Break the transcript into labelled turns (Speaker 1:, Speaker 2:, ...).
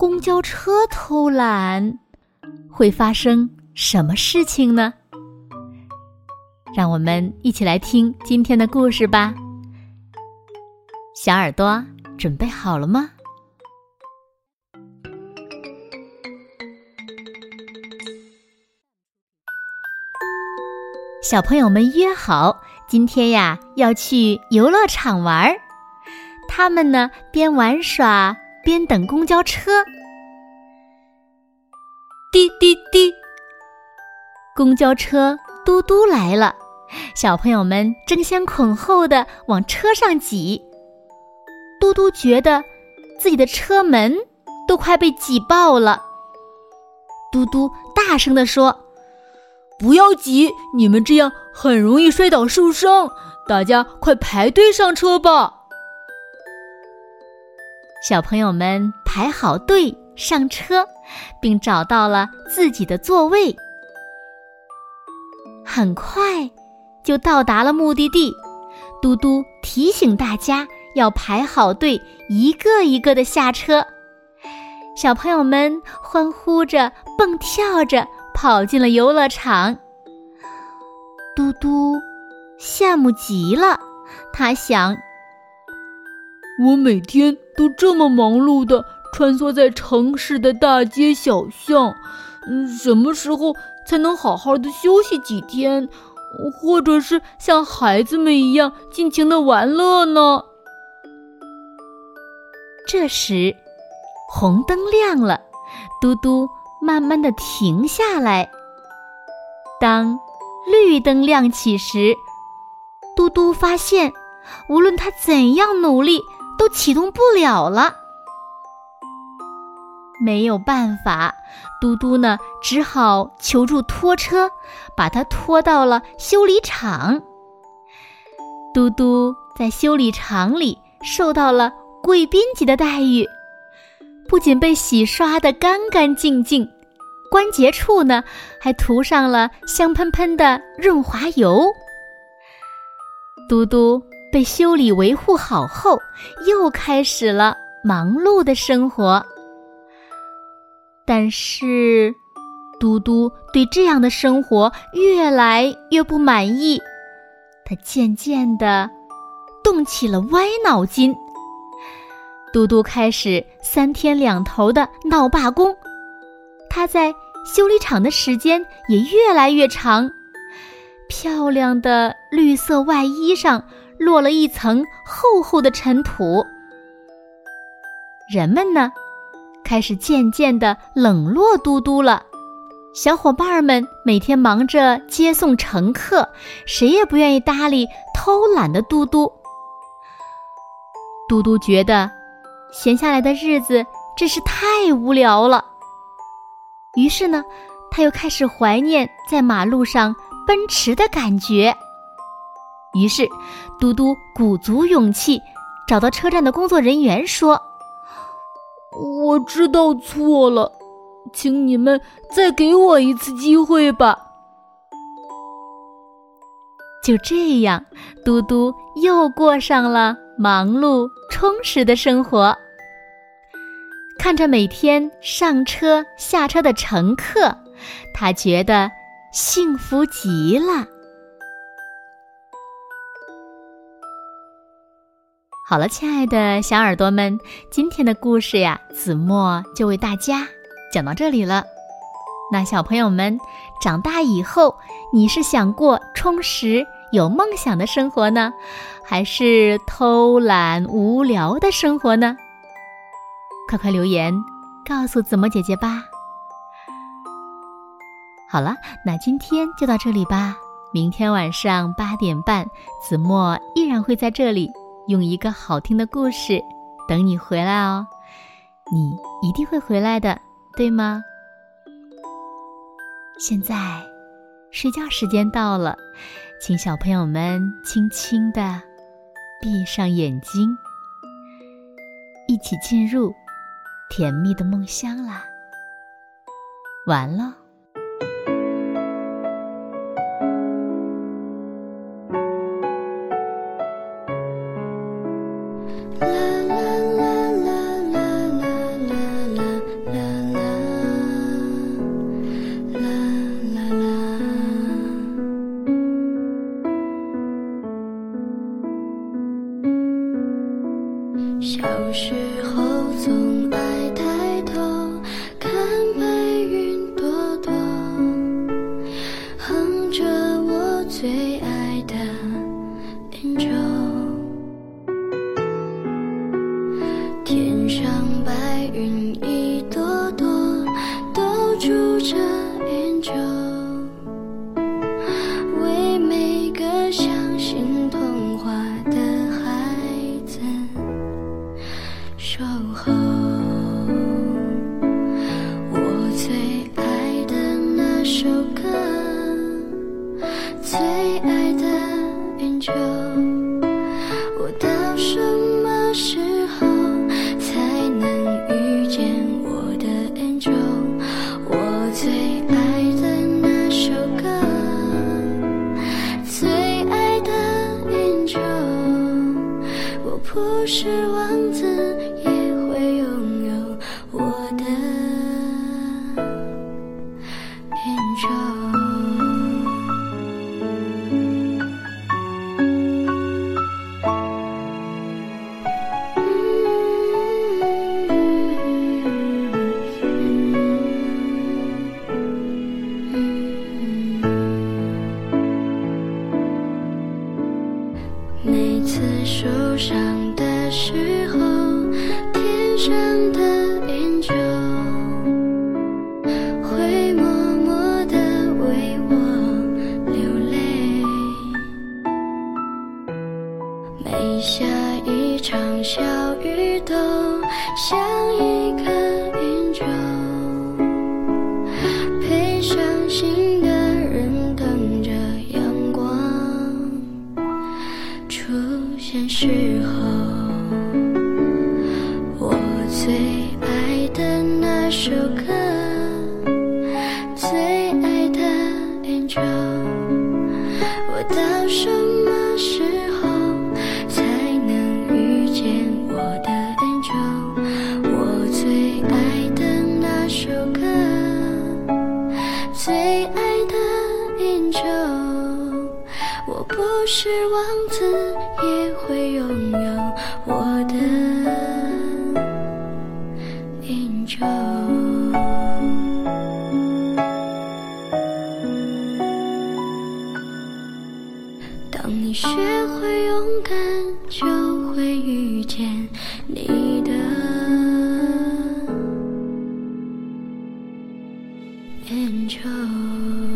Speaker 1: 公交车偷懒会发生什么事情呢？让我们一起来听今天的故事吧。小耳朵准备好了吗？小朋友们约好今天呀要去游乐场玩儿，他们呢边玩耍。边等公交车，滴滴滴，公交车嘟嘟来了，小朋友们争先恐后的往车上挤。嘟嘟觉得自己的车门都快被挤爆了，嘟嘟大声的说：“
Speaker 2: 不要挤，你们这样很容易摔倒受伤，大家快排队上车吧。”
Speaker 1: 小朋友们排好队上车，并找到了自己的座位。很快就到达了目的地。嘟嘟提醒大家要排好队，一个一个的下车。小朋友们欢呼着、蹦跳着跑进了游乐场。嘟嘟羡慕极了，他想。
Speaker 2: 我每天都这么忙碌的穿梭在城市的大街小巷，嗯，什么时候才能好好的休息几天，或者是像孩子们一样尽情的玩乐呢？
Speaker 1: 这时，红灯亮了，嘟嘟慢慢的停下来。当绿灯亮起时，嘟嘟发现，无论他怎样努力。都启动不了了，没有办法，嘟嘟呢只好求助拖车，把它拖到了修理厂。嘟嘟在修理厂里受到了贵宾级的待遇，不仅被洗刷的干干净净，关节处呢还涂上了香喷喷的润滑油。嘟嘟。被修理维护好后，又开始了忙碌的生活。但是，嘟嘟对这样的生活越来越不满意，他渐渐的动起了歪脑筋。嘟嘟开始三天两头的闹罢工，他在修理厂的时间也越来越长。漂亮的绿色外衣上。落了一层厚厚的尘土，人们呢，开始渐渐的冷落嘟嘟了。小伙伴们每天忙着接送乘客，谁也不愿意搭理偷懒的嘟嘟。嘟嘟觉得闲下来的日子真是太无聊了，于是呢，他又开始怀念在马路上奔驰的感觉。于是，嘟嘟鼓足勇气，找到车站的工作人员说：“
Speaker 2: 我知道错了，请你们再给我一次机会吧。”
Speaker 1: 就这样，嘟嘟又过上了忙碌充实的生活。看着每天上车下车的乘客，他觉得幸福极了。好了，亲爱的小耳朵们，今天的故事呀，子墨就为大家讲到这里了。那小朋友们，长大以后，你是想过充实有梦想的生活呢，还是偷懒无聊的生活呢？快快留言告诉子墨姐姐吧。好了，那今天就到这里吧。明天晚上八点半，子墨依然会在这里。用一个好听的故事等你回来哦，你一定会回来的，对吗？现在，睡觉时间到了，请小朋友们轻轻的闭上眼睛，一起进入甜蜜的梦乡啦。完了。
Speaker 3: 啦啦啦啦啦啦啦啦啦啦啦啦。小时候总爱。天上白云一朵朵，都住着研究，为每个相信童话的孩子。守候，我最爱的那首歌，爱的那首歌，最爱的念旧，我不是顽。次受伤的时候，天上的云就会默默地为我流泪。每下一场小雨，都像一颗云球，首歌，最爱的 angel，，我到什么时候才能遇见我的 angel？？我最爱的那首歌，最爱的 angel，。我不是王子，Oh.